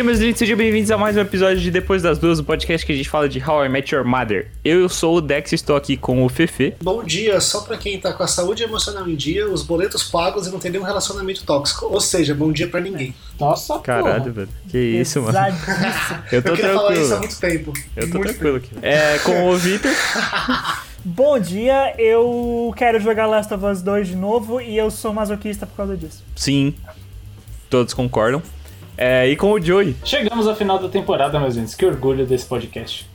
aí, meus lindos, sejam bem-vindos a mais um episódio de Depois das Duas, o um podcast que a gente fala de How I Met Your Mother. Eu sou o Dex e estou aqui com o Fefe. Bom dia, só pra quem tá com a saúde emocional em dia, os boletos pagos e não tem nenhum relacionamento tóxico. Ou seja, bom dia pra ninguém. Nossa, Caralho, porra. velho. Que isso, mano. Eu tô Eu queria falar isso há tranquilo. muito tempo. Eu tô Muito tranquilo aqui. É, com o Victor. Bom dia, eu quero jogar Last of Us 2 de novo e eu sou masoquista por causa disso. Sim, todos concordam. É, e com o Joey. Chegamos ao final da temporada, meus gente. Que orgulho desse podcast.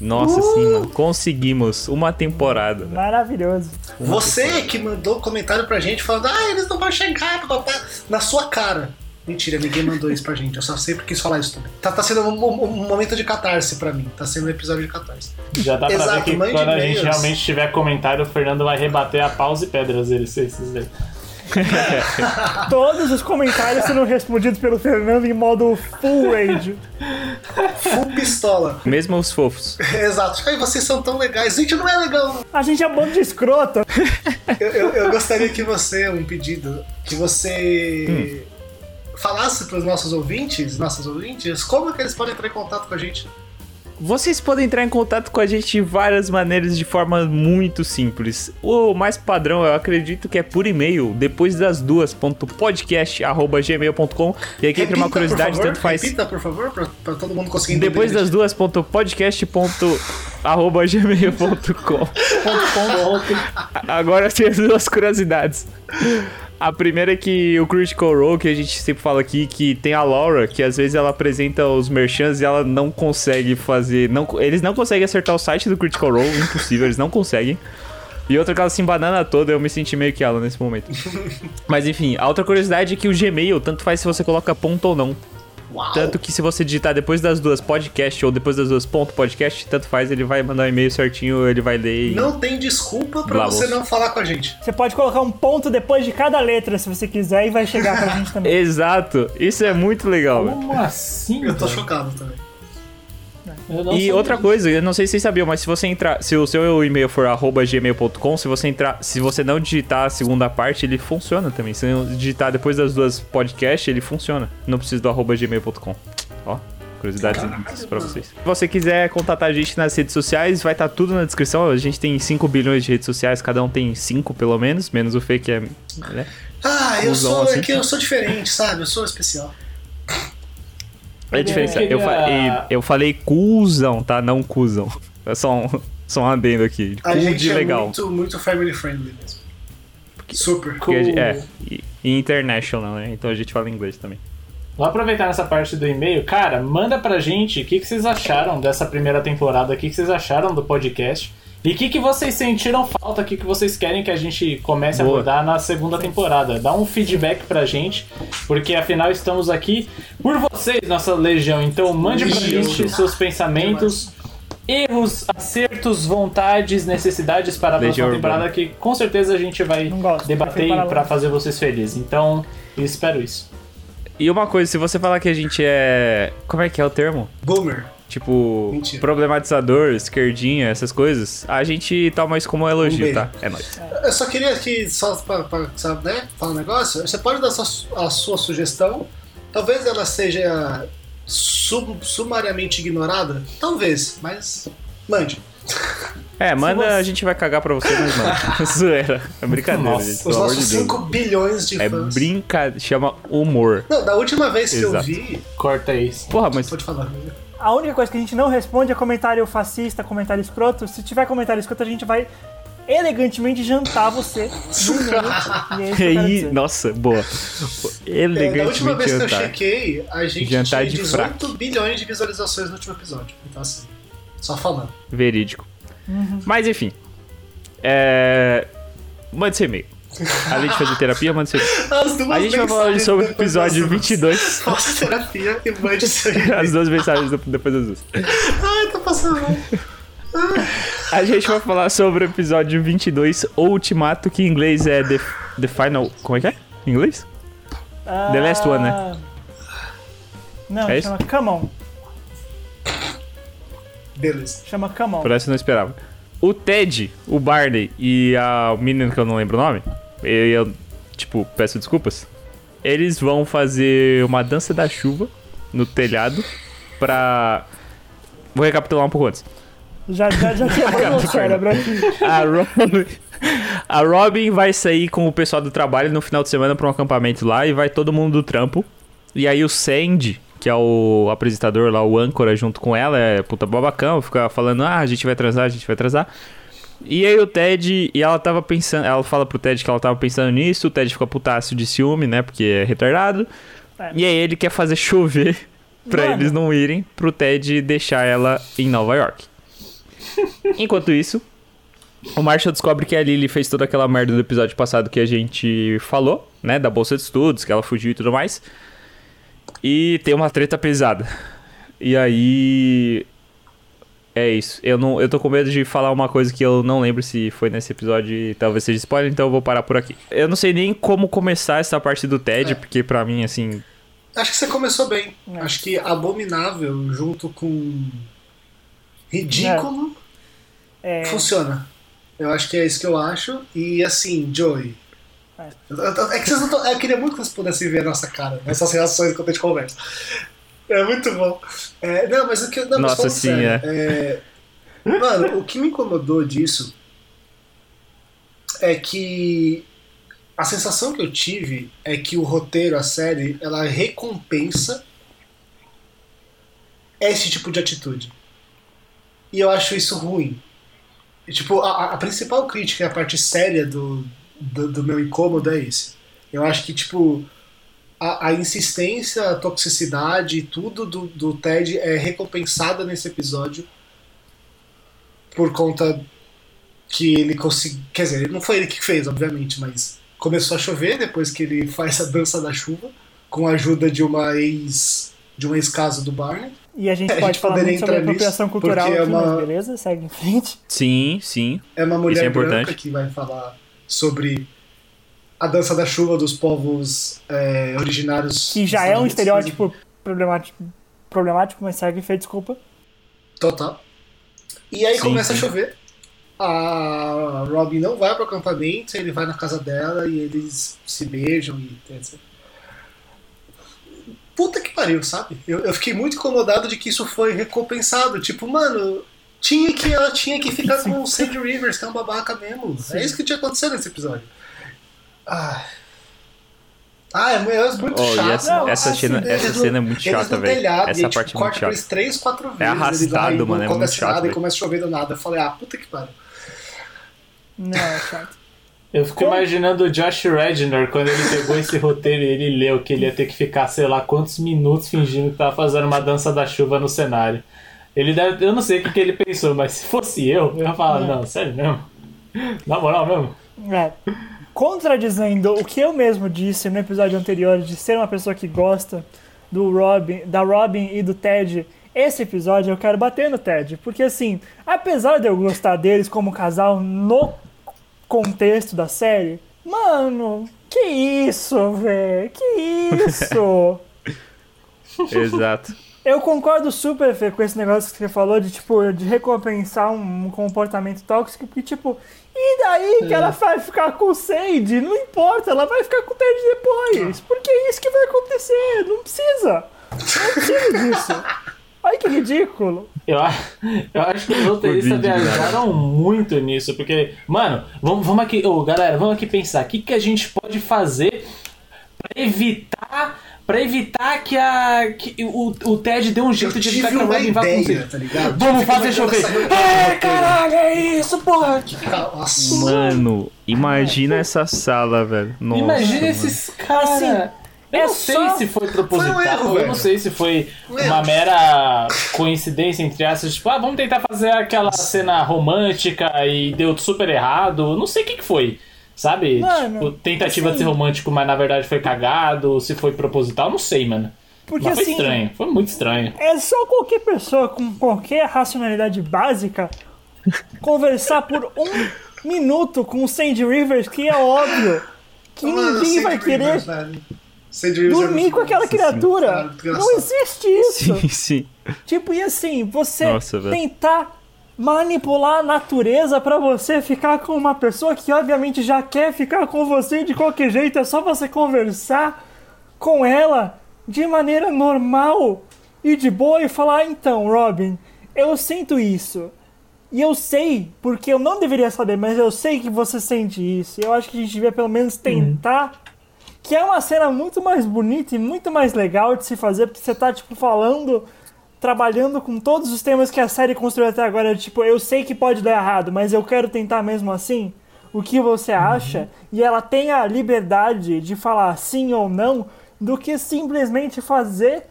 Nossa, sim, mano. Conseguimos uma temporada. velho. Maravilhoso. Você que mandou comentário pra gente falando, ah, eles não vão chegar, papá, na sua cara. Mentira, ninguém mandou isso pra gente. Eu só sempre quis falar isso também. Tá, tá sendo um, um- um momento de catarse pra mim. Tá sendo um episódio de catarse. Já dá pra Exato, ver que quando a gente realmente tiver comentário, o Fernando vai rebater a paus e pedras eles, esses daí. Todos os comentários sendo respondidos pelo Fernando em modo full rage. Full pistola. Mesmo os fofos. Exato. Ai, vocês são tão legais. Gente, não é legal. A gente é um bando de escroto. Eu, eu, eu gostaria que você, um pedido, que você falasse pros nossos ouvintes, nossas ouvintes, como que eles podem entrar em contato com a gente. Vocês podem entrar em contato com a gente de várias maneiras, de forma muito simples. O mais padrão, eu acredito que é por e-mail, depois das duas, ponto podcast.gmail.com. E aqui entra uma curiosidade, favor, tanto faz. Repita, por favor, pra, pra todo mundo conseguir entender. Depois das duas, ponto podcast, ponto arroba gmail.com. Agora tem as duas curiosidades. A primeira é que o Critical Role, que a gente sempre fala aqui, que tem a Laura, que às vezes ela apresenta os merchants e ela não consegue fazer. Não, eles não conseguem acertar o site do Critical Role, impossível, eles não conseguem. E outra que ela se embanana toda, eu me senti meio que ela nesse momento. Mas enfim, a outra curiosidade é que o Gmail, tanto faz se você coloca ponto ou não. Uau. Tanto que se você digitar depois das duas podcast ou depois das duas ponto podcast, tanto faz, ele vai mandar um e-mail certinho, ele vai ler e... Não tem desculpa pra Blá, você não falar com a gente. Você pode colocar um ponto depois de cada letra se você quiser e vai chegar pra gente também. Exato, isso é muito legal, velho. Como assim? Eu tô chocado também. E outra disso. coisa, eu não sei se vocês sabiam, mas se você entrar, se o seu e-mail for arroba gmail.com, se você entrar, se você não digitar a segunda parte, ele funciona também. Se não digitar depois das duas podcasts, ele funciona. Não precisa do arroba gmail.com. Ó, curiosidades Caraca, pra vocês. Se você quiser contatar a gente nas redes sociais, vai estar tudo na descrição. A gente tem 5 bilhões de redes sociais, cada um tem 5 pelo menos, menos o Fê que é. né? Ah, eu sou, assim. é que eu sou diferente, sabe? Eu sou especial. É a diferença. Eu, falei, eu falei cuzão, tá? Não cuzão. É só um, só um adendo aqui. A Cu gente de é legal. muito, muito family friendly mesmo. Super. Porque a gente- Cool. é, e, e international, né? Então a gente fala inglês também. Vou aproveitar nessa parte do e-mail. Cara, manda pra gente o que, que vocês acharam dessa primeira temporada, o que, que vocês acharam do podcast. E o que, que vocês sentiram falta, o que, que vocês querem que a gente comece Boa. a abordar na segunda temporada. Dá um feedback pra gente, porque afinal estamos aqui por vocês, nossa legião. Então mande pra gente seus pensamentos, erros, acertos, vontades, necessidades para a Legião próxima temporada, que com certeza a gente vai gosto, debater longe. fazer vocês felizes. Então, eu espero isso. E uma coisa, se você falar que a gente é. Como é que é o termo? Boomer. Tipo, Mentira. problematizador, esquerdinha, essas coisas, a gente toma isso como um elogio, beijo. tá? É nóis. Eu só queria que, só pra, pra sabe, né, falar um negócio, você pode dar sua, a sua sugestão, talvez ela seja sum- sumariamente ignorada, talvez, mas mande. É, manda, você- a gente vai cagar pra você, mas mano. Zoeira. É brincadeira, Nossa, gente. Os nossos de Deus. 5 bilhões de É fãs. brincadeira. Chama humor. Não, da última vez que eu vi, Corta isso. Porra, mas. pode falar. A única coisa que a gente não responde é comentário fascista, comentário escroto. Se tiver comentário escroto, a gente vai elegantemente jantar você. E é quero Aí, nossa, boa. É, da última Elegantemente vez que eu jantar. chequei, a gente Jantar tinha de 18 fraque. bilhões de visualizações no último episódio. Então assim, só falando. Verídico. Uhum. Mas enfim. É. Mande seu e-mail. Além de fazer terapia, mande seu e-mail. As duas A gente vai falar mensagens sobre o episódio das duas. 22. Faça terapia e mande seu e-mail. As duas mensagens depois das duas. Ai, tá passando mal. A gente vai falar sobre o episódio 22, O Ultimato, que em inglês é The, the Final. Como é que é? Em inglês? The Last One, né? Ah, Não, É isso? chama Come On. Beleza. Chama Come On. Por essa eu não esperava. O Ted, o Barney e a menina que eu não lembro o nome, eu, eu, tipo, peço desculpas. Eles vão fazer uma dança da chuva no telhado pra. Vou recapitular um pouco antes. Já, já, já quebrou o cérebro aqui. A Robin, a Robin vai sair com o pessoal do trabalho no final de semana pra um acampamento lá e vai todo mundo do trampo. E aí o Sandy, que é o apresentador lá, o âncora, junto com ela, é puta babacão, fica falando, ah, a gente vai transar, a gente vai transar. E aí o Ted, e ela tava pensando, ela fala pro Ted que ela tava pensando nisso, o Ted fica putaço de ciúme, né, porque é retardado. É. E aí ele quer fazer chover pra Mano. eles não irem, pro Ted deixar ela em Nova York. Enquanto isso, o Marshall descobre que a Lily fez toda aquela merda do episódio passado que a gente falou, né? Da bolsa de estudos, que ela fugiu e tudo mais. E tem uma treta pesada. E aí. É isso. Eu, não, eu tô com medo de falar uma coisa que eu não lembro se foi nesse episódio e talvez seja spoiler, então eu vou parar por aqui. Eu não sei nem como começar essa parte do Ted, É. porque pra mim, assim. Acho que você começou bem. É. Acho que abominável junto com ridículo É, funciona. Eu acho que é isso que eu acho. E assim, Joey. É. É que vocês não tão, Eu queria muito que vocês pudessem ver a nossa cara, nessas reações enquanto a gente conversa. É muito bom. É, não, mas o que. Não, Nossa, sim, sério, é, Mano, o que me incomodou disso é que a sensação que eu tive é que o roteiro, a série, ela recompensa esse tipo de atitude. E eu acho isso ruim. E, tipo, a, a principal crítica e a parte séria do, do, do meu incômodo é esse. Eu acho que, tipo, a, a insistência, a toxicidade, tudo do, do Ted é recompensada nesse episódio por conta que ele conseguiu. Quer dizer, não foi ele que fez, obviamente, mas começou a chover depois que ele faz a dança da chuva com a ajuda de uma ex. de um ex-caso do Barney. e a gente É, a pode gente falar muito sobre entrar nisso, apropriação cultural porque é aqui, uma- mas beleza, segue em frente. Sim, sim. É uma Isso mulher é importante. branca que vai falar sobre a dança da chuva dos povos é, originários. Que já é um estereótipo problemático, problemático mas segue frente, desculpa. Total. E aí Sim, começa sim. a chover. A Robin não vai pro acampamento, ele vai na casa dela e eles se beijam e etc. Puta que pariu, sabe? Eu, eu fiquei muito incomodado de que isso foi recompensado. Tipo, mano, tinha que, ela tinha que ficar com o Sandy Rivers, que é um babaca mesmo. É isso que tinha acontecido nesse episódio. Ah, ah é muito Oh, chato. essa, Não, essa assim, cena, essa no- cena é muito chata, velho. Essa e, tipo, parte é muito chata. três, quatro vezes. arrastado, ele vai, mano, é muito chato, nada e começa a chover do nada. Eu falei, ah, puta que pariu. Não, é chato. Eu fico Como? imaginando o Josh Rednor quando ele pegou esse roteiro e ele leu que ele ia ter que ficar, sei lá, quantos minutos fingindo que tava fazendo uma dança da chuva no cenário. Ele deve, eu não sei o que, que ele pensou, mas se fosse eu, eu ia falar, não, sério mesmo? Na moral mesmo? É. Contradizendo o que eu mesmo disse no episódio anterior de ser uma pessoa que gosta do Robin, da Robin e do Ted, esse episódio eu quero bater no Ted, porque assim, apesar de eu gostar deles como casal no contexto da série, mano, que isso, velho? Que isso? Exato. Eu concordo super, Fê, com esse negócio que você falou de, tipo, de recompensar um comportamento tóxico, porque, tipo, e daí que ela vai ficar com o Sandy? Não importa, ela vai ficar com o Ted depois, porque é isso que vai acontecer, não precisa. Não precisa disso. Ai, que ridículo. Eu, eu acho que os roteiristas né? viajaram muito nisso, porque, mano, vamos, vamos aqui, ô, galera, vamos aqui pensar, o que, que a gente pode fazer pra evitar, pra evitar que, a, que o, o Ted dê um Eu jeito de tive evitar que a Robin vá você. tá ligado? Vamos fazer chover. roteiro. caralho, é isso, porra. Nossa. Mano, imagina essa sala, velho. Nossa, Imagina mano. esses caras. Assim, eu é não sei só- se foi proposital, Foi um erro, eu velho. não sei se foi Um uma mera coincidência entre essas, tipo, ah, vamos tentar fazer aquela cena romântica e deu super errado. Não sei o que, que foi. Sabe? Mano, tipo, tentativa de assim- ser romântico, mas na verdade foi cagado, se foi proposital, não sei, mano. Porque mas foi assim, estranho, foi muito estranho. é só qualquer pessoa com qualquer racionalidade básica conversar por um minuto com o Sandy Rivers, que é óbvio que Mano, ninguém vai querer Rivers, é Dormir com aquela Sim, sim. criatura. Cara, muito Não existe isso. Sim, sim. Tipo, e assim, você Nossa, velho. tentar manipular a natureza pra você ficar com uma pessoa que obviamente já quer ficar com você de qualquer jeito, é só você conversar com ela de maneira normal e de boa e falar: então, Robin, eu sinto isso. E eu sei, porque eu não deveria saber, mas eu sei que você sente isso. Eu acho que a gente devia pelo menos tentar. Que é uma cena muito mais bonita e muito mais legal de se fazer, porque você tá, tipo, falando, trabalhando com todos os temas que a série construiu até agora. Tipo, eu sei que pode dar errado, mas eu quero tentar mesmo assim. O que você acha? E ela tem a liberdade de falar sim ou não, do que simplesmente fazer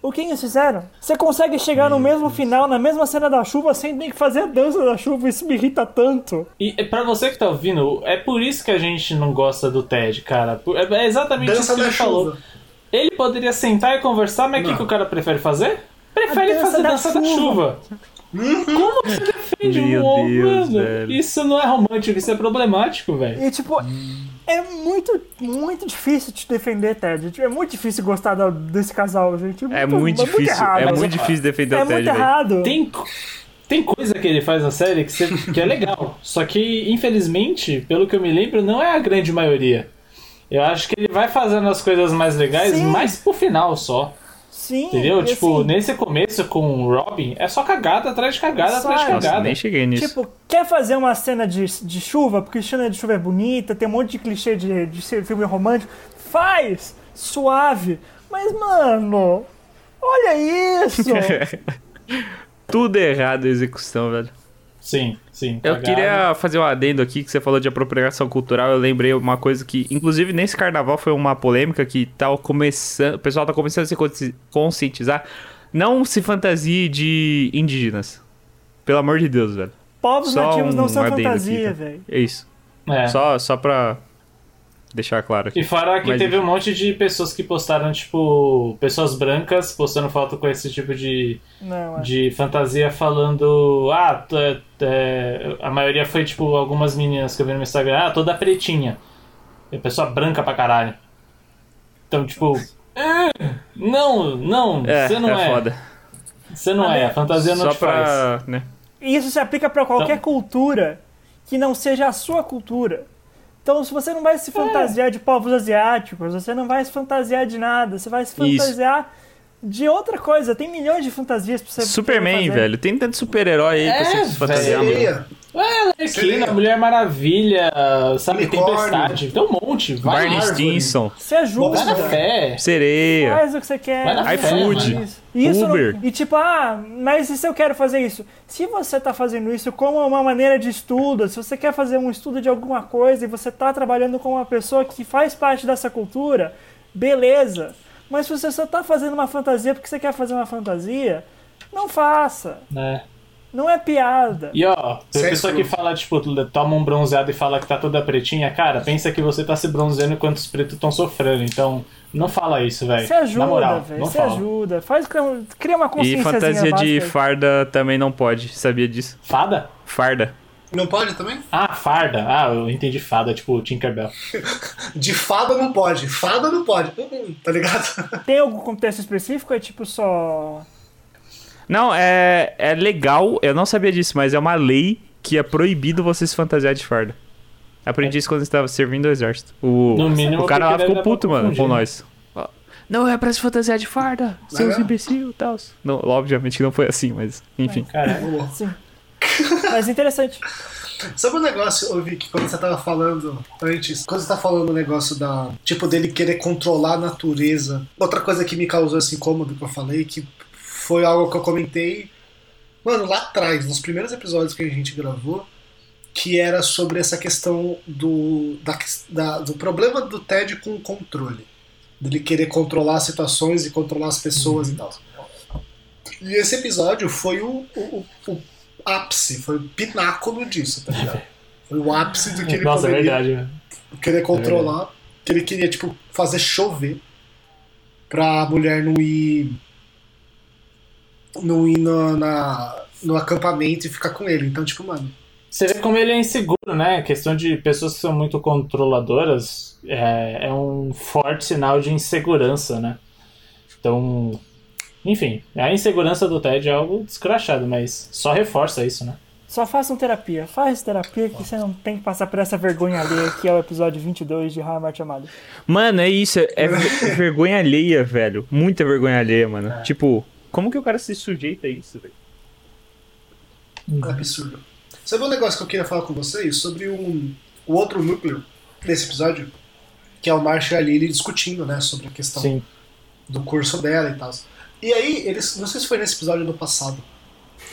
o que eles fizeram. Você consegue chegar no mesmo final, na mesma cena da chuva, sem ter que fazer a dança da chuva. Isso me irrita tanto. E é, pra você que tá ouvindo, é por isso que a gente não gosta do Ted, cara. Por- É exatamente isso Dança que da ele falou. Ele poderia sentar e conversar, mas o que, que o cara prefere fazer? Prefere dança fazer da dança da chuva. chuva. Como você defende Meu um homem, Deus, mano? velho. Isso não é romântico, isso é problemático, velho. E tipo, é muito, muito difícil te defender, Ted. Tipo, É muito difícil gostar da- desse casal, gente. É muito difícil. errado. É muito difícil defender É o Ted, muito velho. errado. Tem, tem coisa que ele faz na série que, você- que é legal. Só que, infelizmente, pelo que eu me lembro, não é a grande maioria. Eu acho que ele vai fazendo as coisas mais legais Sim. mais pro final só. Sim. Entendeu? tipo, assim, nesse começo com o Robin, é só cagada atrás de cagada atrás de Nossa, cagada. nem cheguei nisso. Tipo, quer fazer uma cena de, de chuva, porque cena de chuva é bonita, tem um monte de clichê de, de filme romântico. Faz! Suave. Mas, mano, olha isso! Tudo errado a execução, velho. Sim, sim. Eu queria fazer um adendo aqui que você falou de apropriação cultural. Eu lembrei uma coisa que, inclusive, nesse carnaval foi uma polêmica que tá começando. O pessoal tá começando a se consci- conscientizar. Não se fantasie de indígenas. Pelo amor de Deus, velho. Povos Só nativos não um são adendo fantasia, tá? velho. É isso. É. Só, só pra deixar claro aqui. E fora que Mas teve enfim. um monte de pessoas que postaram, tipo, pessoas brancas postando foto com esse tipo de, Não, é. de fantasia falando. Ah, é- é- a maioria foi, tipo, algumas meninas que eu vi no Instagram, ah, toda pretinha. E pessoa branca pra caralho. Então, tipo. "Ah, Não, não, É, você não é. é foda. Você não é, a fantasia não Só te faz. pra. Né? E isso se aplica pra qualquer Então- cultura que não seja a sua cultura. Então, se você não vai É. se fantasiar de povos asiáticos, você não vai se fantasiar de nada, você vai se Isso. fantasiar de outra coisa. Tem milhões de fantasias pra você Superman, fazer. velho. Tem tanto super-herói aí pra É, você se fantasiar, mano. Sereia. Aqui Seria. na Mulher Maravilha, sabe, Unicórnio. Tempestade. Tem um monte. Vai Barney. Stinson, Você ajuda. Vai na fé. sereia. Faz o que você quer. Vai na fé, iFood, mano. isso. Não- Uber. E tipo, ah, mas e se eu quero fazer isso? Se você tá fazendo isso como uma maneira de estudo, se você quer fazer um estudo de alguma coisa e você tá trabalhando com uma pessoa que faz parte dessa cultura, beleza. Mas se você só tá fazendo uma fantasia porque você quer fazer uma fantasia, não faça. né? Não é piada. E ó, tem Sexo. pessoa que fala, tipo, toma um bronzeado e fala que tá toda pretinha, cara, pensa que você tá se bronzeando enquanto os pretos estão sofrendo. Então, não fala isso, velho. Você ajuda, Na moral, velho. fala. ajuda. Faz, cria uma E consciência fantasia de farda também não pode. Sabia disso? Fada? Farda. Não pode também? Ah, farda. Ah, eu entendi fada, tipo Tinkerbell. De fada não pode. Fada não pode. Tá ligado? Tem algum contexto específico? É tipo só. Não, é, é legal, eu não sabia disso, mas é uma lei que é proibido você se fantasiar de farda. Aprendi isso quando estava servindo o exército. O, No mínimo, o cara lá ficou puto, mano, com nós. Não é pra se fantasiar de farda, seus mesmo? imbecil e tal. Não, obviamente que não foi assim, mas enfim. Cara, Sim. Mas interessante. Sabe o negócio, eu vi que quando você tava falando antes, quando você tá falando o negócio da. Tipo, dele querer controlar a natureza. Outra coisa que me causou esse incômodo que eu falei, que foi algo que eu comentei, mano, lá atrás, nos primeiros episódios que a gente gravou, que era sobre essa questão do, da, da- do problema do Ted com o controle. Dele querer controlar as situações e controlar as pessoas e tal. E esse episódio foi o, o, o ápice, foi o pináculo disso, tá ligado? Foi o ápice do que ele nossa, é poderia verdade, velho. querer controlar, que ele queria, tipo, fazer chover pra mulher não ir. Não ir na, na- no acampamento e ficar com ele. Então, tipo, mano, Você vê como ele é inseguro, né? A questão de pessoas que são muito controladoras é, é um forte sinal de insegurança, né? Então, enfim, a insegurança do Ted é algo descrachado, mas só reforça isso, né? Só façam terapia. Faz terapia que você não tem que passar por essa vergonha alheia que é o episódio 22 de How I Met Mother. Mano, é isso. É ver- vergonha alheia, velho. Muita vergonha alheia, mano. Tipo, como que o cara se sujeita a isso, velho? É absurdo. Sabe um negócio que eu queria falar com vocês sobre um, o outro núcleo desse episódio? Que é o Marshall e a Lily discutindo, né? Sobre a questão Sim. do curso dela e tal. E aí, eles. Não sei se foi nesse episódio do passado.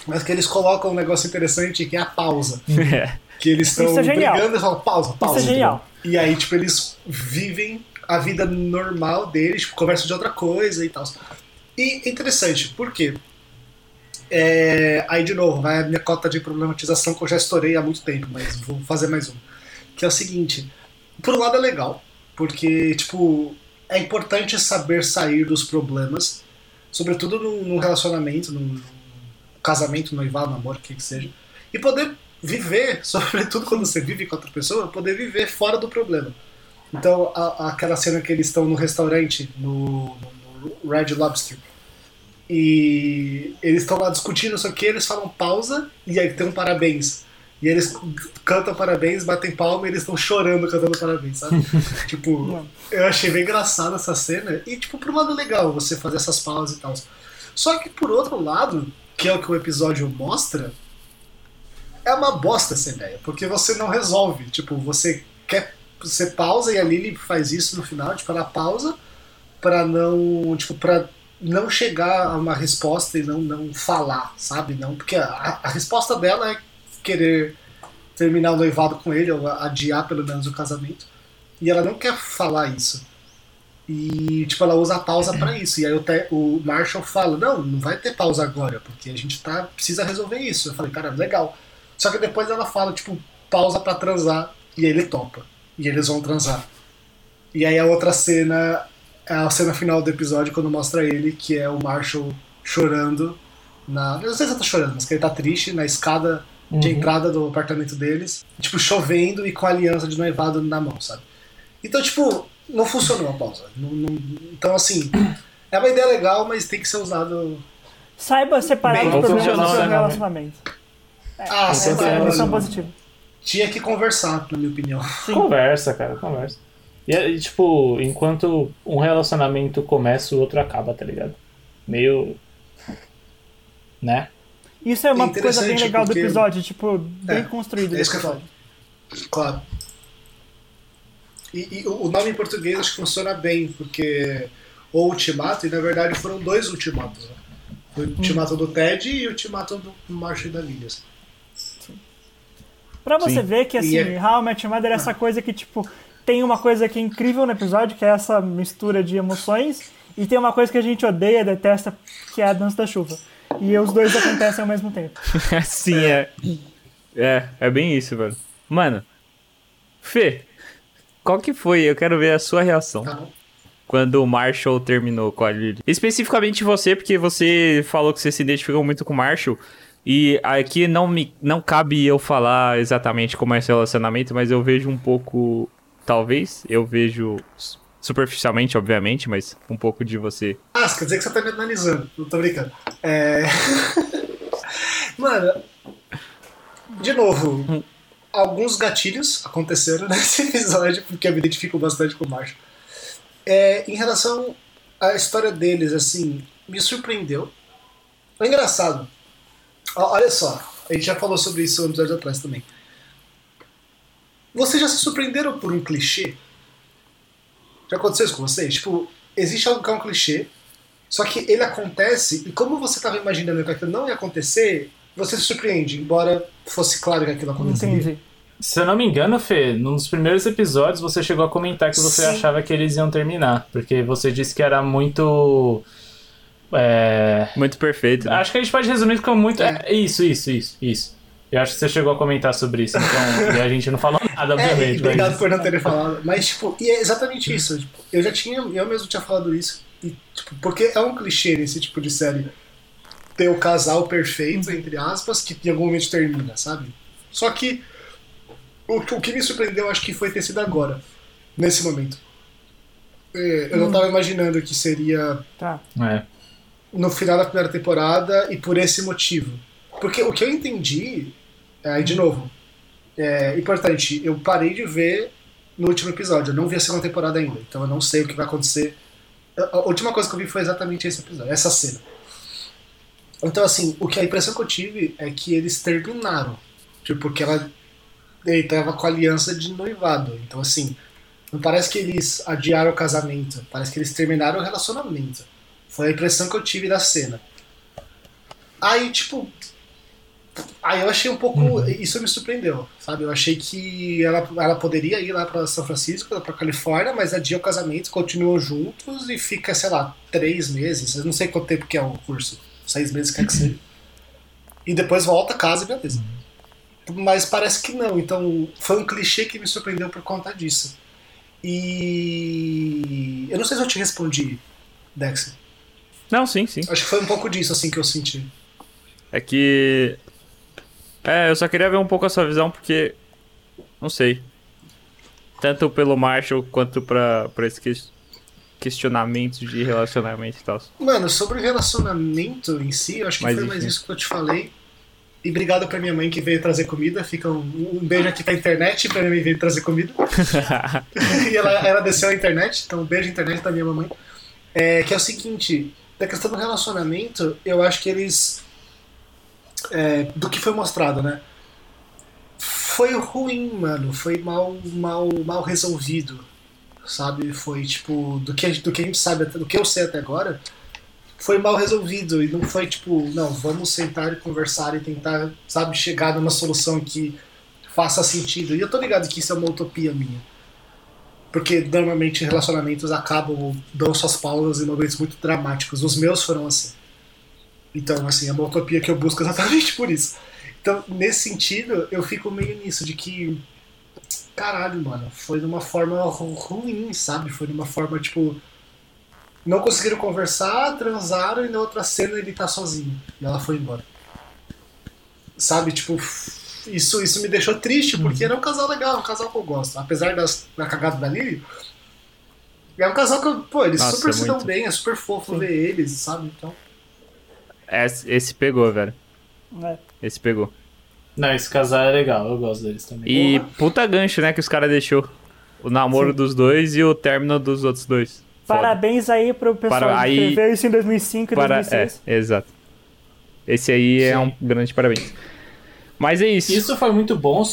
Mas que eles colocam um negócio interessante que é a pausa. É. Que eles estão Isso é genial. brigando e falam, pausa, pausa. Isso é genial. E aí, tipo, eles vivem a vida normal deles, tipo, conversam de outra coisa e tal. E interessante, por quê? É, aí, de novo, vai a minha cota de problematização que eu já estourei há muito tempo, mas vou fazer mais um. Que é o seguinte: por um lado é legal, porque, tipo, é importante saber sair dos problemas, sobretudo num, num relacionamento, num, casamento, noivado, namoro, o que que seja, e poder viver, sobretudo quando você vive com outra pessoa, poder viver fora do problema. Então, a- aquela cena que eles estão no restaurante, no- no Red Lobster, e eles estão lá discutindo, só que eles falam pausa e aí tem um parabéns. E eles cantam parabéns, batem palma e eles estão chorando cantando parabéns, sabe? tipo, eu achei bem engraçada essa cena. E, tipo, por um lado legal você fazer essas pausas e tal. Só que, por outro lado, que é o que o episódio mostra, é uma bosta essa ideia. Porque você não resolve. Tipo, você quer. Você pausa e a Lily faz isso no final, tipo, ela pausa pra não. Tipo, pra não chegar a uma resposta e não, não falar, sabe? Não, porque a, a resposta dela é querer terminar o noivado com ele, ou adiar pelo menos o casamento. E ela não quer falar isso. E, tipo, ela usa a pausa pra isso. E aí o, Te- o Marshall fala: Não, não vai ter pausa agora, porque a gente tá, precisa resolver isso. Eu falei: Cara, legal. Só que depois ela fala: Tipo, pausa pra transar. E ele topa. E eles vão transar. E aí a outra cena a cena final do episódio, quando mostra ele, que é o Marshall chorando. Na... Eu não sei se ele tá chorando, mas que ele tá triste na escada de entrada do apartamento deles. Tipo, chovendo e com a aliança de noivado na mão, sabe? Então, tipo, não funcionou a pausa. Não- não- Então, assim, é uma ideia legal, mas tem que ser usado. Saiba separar os não problemas do seu né? relacionamento. Ah, Essa é a positiva. Tinha que conversar, na minha opinião. Sim. Conversa, cara, conversa. E, é, tipo, enquanto um relacionamento começa, o outro acaba, tá ligado? Meio. Né? Isso é uma Interessante, coisa bem legal porque- do episódio, tipo, bem É, construído é isso que eu episódio. Claro. E, e o nome em português acho que funciona bem, porque o ultimato, e na verdade foram dois ultimatos. Né? O ultimato do Ted e o ultimato do Marshall e da assim. Pra você Sim. ver que, assim, E é- How I Met Your Mother é essa coisa que, tipo, tem uma coisa que é incrível no episódio, que é essa mistura de emoções, e tem uma coisa que a gente odeia, detesta, que é a dança da chuva. E os dois acontecem ao mesmo tempo. Sim, é. É, é bem isso, velho. Mano, Fê, qual que foi? Eu quero ver a sua reação Tá quando o Marshall terminou com a Lily. Especificamente você, porque você falou que você se identificou muito com o Marshall. E aqui não me não cabe eu falar exatamente como é esse relacionamento, mas eu vejo um pouco. Talvez, eu vejo superficialmente, obviamente, mas um pouco de você. Ah, quer dizer que você tá me analisando. Não tô brincando. É... Mano, de novo, alguns gatilhos aconteceram nesse episódio, porque eu me identifico bastante com o Marshall. É, em relação à história deles, assim, me surpreendeu. É engraçado. Olha só, a gente já falou sobre isso episódio atrás também. Vocês já se surpreenderam por um clichê? Já aconteceu isso com vocês? Tipo, existe algo que é um clichê, só que ele acontece, e como você estava imaginando que aquilo não ia acontecer, você se surpreende, embora fosse claro que aquilo aconteceria. Entendi. Se eu não me engano, Fê, num dos primeiros episódios você chegou a comentar que você Sim. achava que eles iam terminar. Porque você disse que era muito. É... Muito perfeito. né? Acho que a gente pode resumir como muito. É, isso, isso, isso, isso. Eu acho que você chegou a comentar sobre isso, então. e a gente não falou nada, É, obviamente. e obrigado mas... por não terem falado. Mas, tipo, e é exatamente isso. tipo, eu já tinha, eu mesmo tinha falado isso. E, tipo, porque é um clichê nesse tipo de série ter o casal perfeito, entre aspas, que em algum momento termina, sabe? Só que o, o que me surpreendeu, acho que foi ter sido agora, nesse momento. É, eu não tava imaginando que seria Tá. É. no final da primeira temporada e por esse motivo. Porque o que eu entendi, aí de novo, é importante, eu parei de ver no último episódio, eu não vi a segunda temporada ainda, então eu não sei o que vai acontecer. A última coisa que eu vi foi exatamente esse episódio, essa cena. Então, assim, o que a impressão que eu tive é que eles terminaram. Tipo, porque ela ele com a aliança de noivado. Então, assim, não parece que eles adiaram o casamento, parece que eles terminaram o relacionamento. Foi a impressão que eu tive da cena. Aí, tipo. Aí eu achei um pouco. Isso me surpreendeu, sabe? Eu achei que ela, ela poderia ir lá pra São Francisco, pra Califórnia, mas adia o casamento, continuam juntos e fica, sei lá, três meses. Eu não sei quanto tempo que é o curso. Seis meses, quer que seja. E depois volta, casa e beleza. Mas parece que não. Então foi um clichê que me surpreendeu por conta disso. E. Eu não sei se eu te respondi, Dex. Não, sim, sim. Acho que foi um pouco disso assim que eu senti. É que. É, eu só queria ver um pouco a sua visão, porque. Não sei. Tanto pelo Marshall quanto pra, pra esse ques- questionamento de relacionamento e tal. Mano, sobre o relacionamento em si, eu acho que Mas, foi mais enfim. isso que eu te falei. E obrigado pra minha mãe que veio trazer comida. Fica um, um beijo aqui pra internet pra minha mãe veio trazer comida. e ela, ela desceu a internet, então um beijo internet da minha mamãe. É, que é o seguinte, da questão do relacionamento, eu acho que eles. É, do que foi mostrado, né? Foi ruim, mano. Foi mal, mal, mal resolvido. Sabe? Foi tipo. Do que, do que a gente sabe, do que eu sei até agora, foi mal resolvido. E não foi tipo, não, vamos sentar e conversar e tentar, sabe, chegar numa solução que faça sentido. E eu tô ligado que isso é uma utopia minha. Porque normalmente relacionamentos acabam, dão suas pausas em momentos muito dramáticos. Os meus foram assim. Então, assim, é uma utopia que eu busco exatamente por isso. Então, nesse sentido, eu fico meio nisso, de que. Caralho, mano, foi de uma forma ru- ruim, sabe? Foi de uma forma, tipo. Não conseguiram conversar, transaram e na outra cena ele tá sozinho. E ela foi embora. Sabe, tipo. Isso, isso me deixou triste, porque era um casal legal, um casal que eu gosto. Apesar das, da cagada da Lily. É um casal que, eu- pô, eles Nossa, super se dão bem, é super fofo ver eles, sabe? Então. Esse, esse pegou, velho. É. Esse pegou. Não, esse casal é legal, eu gosto deles também. E puta gancho, né, que os caras deixou. O namoro dos dois e o término dos outros dois. Foda. Parabéns aí pro pessoal Para- que aí- escreveu isso em 2005 e Para... 2006. É, exato. Esse aí é Sim. um grande parabéns. Mas é isso. Isso foi muito bom,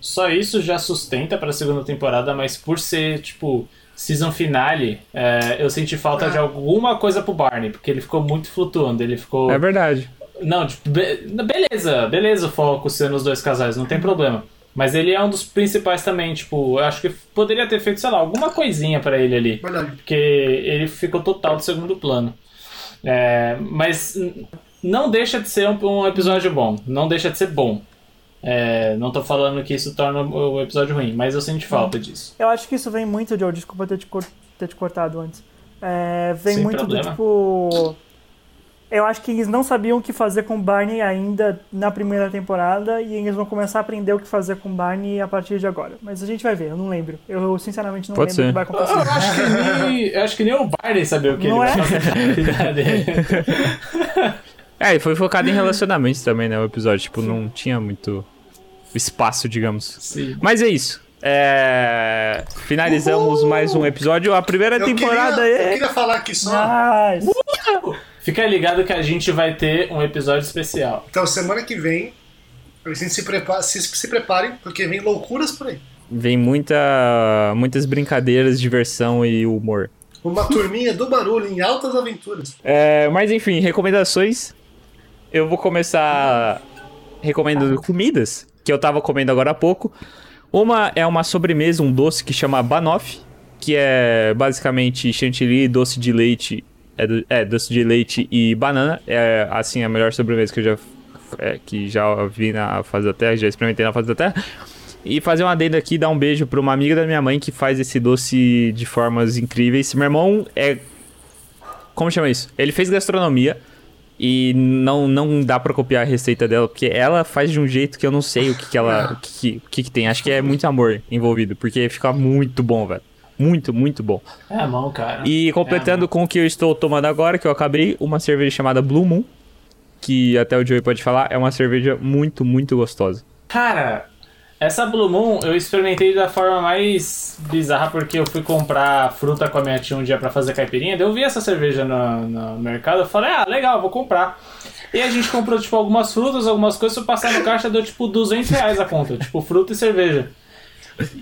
só- isso já sustenta pra segunda temporada, mas por ser, tipo, season finale, é, eu senti falta de alguma coisa pro Barney, porque ele ficou muito flutuando, ele ficou... É verdade. Não, tipo, be- beleza, beleza o foco sendo os dois casais, não tem problema. Mas ele é um dos principais também, tipo, eu acho que poderia ter feito, sei lá, alguma coisinha pra ele ali. Verdade. Porque ele ficou total de segundo plano. É, mas não deixa de ser um, um episódio bom. Não deixa de ser bom. É, não tô falando que isso torna o o episódio ruim, mas eu senti falta disso. Eu acho que isso vem muito, Joe, desculpa ter te, cor- ter te cortado antes. É, vem Sem muito problema. do tipo. Eu acho que eles não sabiam o que fazer com o Barney ainda na primeira temporada e eles vão começar a aprender o que fazer com o Barney a partir de agora. Mas a gente vai ver, eu não lembro. Eu sinceramente não Pode lembro o ser. que vai Eu acontecer. acho que nem, eu acho que nem o Barney sabia o que Não ele é? vai fazer. É, e foi focado em relacionamentos também, né? O episódio. Tipo, não tinha muito espaço, digamos. Sim. Mas é isso. É... Finalizamos mais um episódio. A primeira Eu temporada queria, eu é. queria falar aqui só. Nice. Fica ligado que a gente vai ter um episódio especial. Então, semana que vem, a gente se, prepa se, se preparem, porque vem loucuras por aí. Vem muita... muitas brincadeiras, diversão e humor. Uma turminha do barulho em altas aventuras. É, mas enfim, recomendações. Eu vou começar recomendando comidas que eu tava comendo agora há pouco. Uma é uma sobremesa, um doce que chama banoffee, que é basicamente chantilly, doce de leite, é, é, doce de leite e banana. É assim a melhor sobremesa que eu já é, que já vi na fase da terra, já experimentei na fase da terra. E fazer uma adendo aqui, dar um beijo pra uma amiga da minha mãe que faz esse doce de formas incríveis. Meu irmão é como chama isso? Ele fez gastronomia E não, não dá pra copiar a receita dela, porque ela faz de um jeito que eu não sei o que, que ela. O que, que, que tem. Acho que é muito amor envolvido, porque fica muito bom, velho. Muito, muito bom. É a mão, cara. E completando É, com o que eu estou tomando agora, que eu acabei, uma cerveja chamada Blue Moon, que até o Joey pode falar, é uma cerveja muito, muito gostosa. Cara, essa Blue Moon eu experimentei da forma mais bizarra porque eu fui comprar fruta com a minha tia um dia pra fazer caipirinha. Daí eu vi essa cerveja no, no mercado, eu falei, ah, legal, vou comprar. E a gente comprou, tipo, algumas frutas, algumas coisas, se eu passar no caixa deu, tipo, 200 reais a conta, tipo, fruta e cerveja.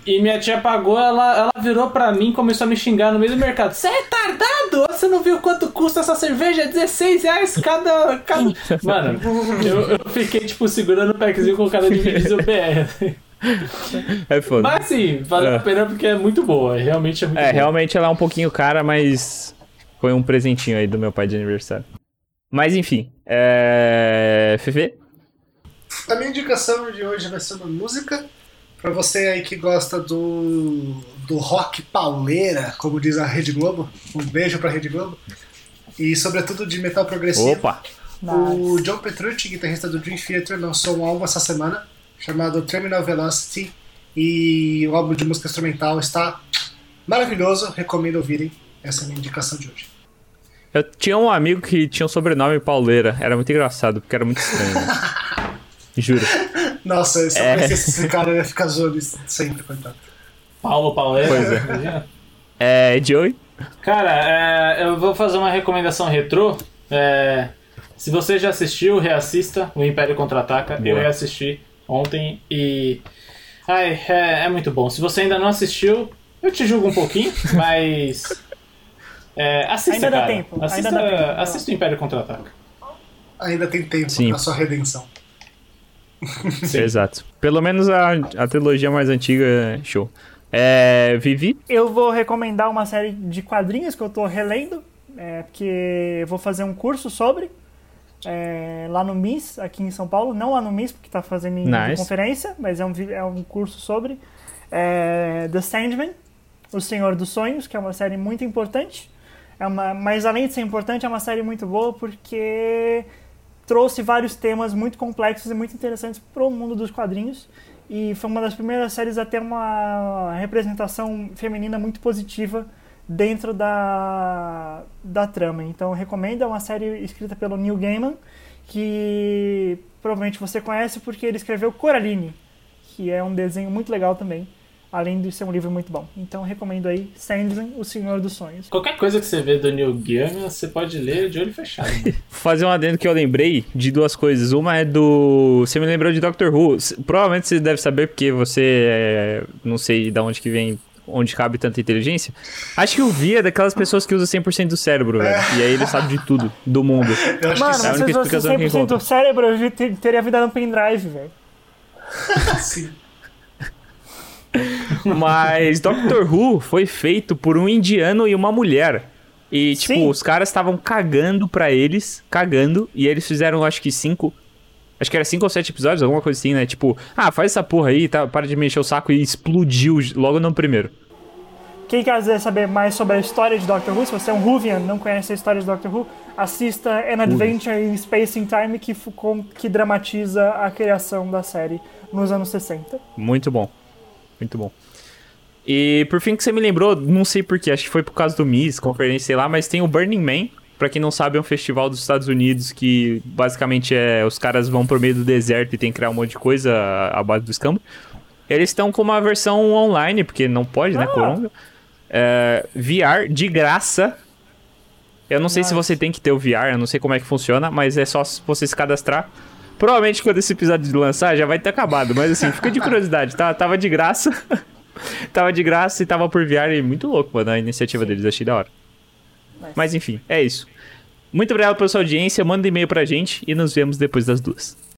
E minha tia pagou, ela, ela virou pra mim e começou a me xingar no meio do mercado. Você é tardado? Você não viu quanto custa essa cerveja? É 16 reais cada. cada... Mano, eu, eu fiquei, tipo, segurando o packzinho com o cara de do PR. É foda. Mas assim, valeu É. a pena porque é muito boa. Realmente é muito É, boa. realmente ela é um pouquinho cara, mas foi um presentinho aí do meu pai de aniversário. Mas enfim, é. Fefe? A minha indicação de hoje vai ser uma música. Pra você aí que gosta do, do rock pauleira, como diz a Rede Globo. Um beijo pra Rede Globo. E sobretudo de metal progressivo. Opa! O John Petrucci, guitarrista do Dream Theater, lançou um álbum essa semana chamado Terminal Velocity. E o álbum de música instrumental está maravilhoso. Recomendo ouvirem. Essa é a minha indicação de hoje. Eu tinha um amigo que tinha um sobrenome pauleira. Era muito engraçado, porque era muito estranho. né? Juro. Nossa, se É. esse cara, ia ficar zoando sempre, coitado. Paulo Pauleira. Pois é. É. Joey? Cara, é, eu vou fazer uma recomendação retrô. É, se você já assistiu, reassista o Império Contra-Ataca. Eu reassisti ontem e. Ai, é, é muito bom. Se você ainda não assistiu, eu te julgo um pouquinho, mas. É, assista, Ainda dá cara. tempo, Assista, ainda dá tempo. assista o Império Contra-Ataca. Ainda tem tempo Sim. pra sua redenção. Exato. Pelo menos a, a trilogia mais antiga, é show. É. Vivi? Eu vou recomendar uma série de quadrinhos que eu tô relendo, é, porque eu vou fazer um curso sobre, é, lá no MIS, aqui em São Paulo. Não lá no MIS, porque tá fazendo em Nice. conferência, mas é um, é um curso sobre é, The Sandman, O Senhor dos Sonhos, que é uma série muito importante. É uma, mas além de ser importante, é uma série muito boa porque trouxe vários temas muito complexos e muito interessantes para o mundo dos quadrinhos. E foi uma das primeiras séries a ter uma representação feminina muito positiva dentro da, da trama. Então eu recomendo, é uma série escrita pelo Neil Gaiman, que provavelmente você conhece porque ele escreveu Coraline, que é um desenho muito legal também, além de ser um livro muito bom. Então eu recomendo aí Sandman, O Senhor dos Sonhos. Qualquer coisa que você vê do Neil Gaiman, você pode ler de olho fechado. Vou fazer um adendo que eu lembrei de duas coisas. Uma é do. Você me lembrou de Doctor Who. Provavelmente você deve saber, porque você é... não sei de onde que vem. Onde cabe tanta inteligência. Acho que o Vi é daquelas pessoas que usa 100% do cérebro, velho. E aí ele sabe de tudo, do mundo. Eu acho Mano, é a se única explicação que 100% encontra. do cérebro, eu ter- teria vida no pendrive, velho. que sim. Mas Doctor Who foi feito por um indiano e uma mulher. E, tipo, Sim. os caras estavam cagando pra eles, cagando, e eles fizeram, acho que cinco. Acho que era cinco ou sete episódios, alguma coisa assim, né? Tipo, ah, faz essa porra aí, tá, para de mexer o saco e explodiu logo no primeiro. Quem quer saber mais sobre a história de Doctor Who, se você é um Whovian não conhece a história de Doctor Who, assista An Adventure in Space and Time, que, que dramatiza a criação da série nos anos 60. Muito bom. Muito bom. E por fim que você me lembrou, não sei porquê, acho que foi por causa do Miss, conferência, sei lá, mas tem o Burning Man. Pra quem não sabe, é um festival dos Estados Unidos que basicamente é os caras vão pro meio do deserto e tem que criar um monte de coisa à base do escambo. Eles estão com uma versão online, porque não pode, né, Coronga? É, VR de graça. Eu não sei se você tem que ter o VR, eu não sei como é que funciona, mas é só se você se cadastrar. Provavelmente quando esse episódio lançar já vai ter acabado, mas assim, fica de curiosidade, tá? Tava de graça. tava de graça e tava por VR e muito louco, mano, a iniciativa deles, achei da hora. Mas enfim, é isso. Muito obrigado pela sua audiência, manda e-mail pra gente e nos vemos depois das duas.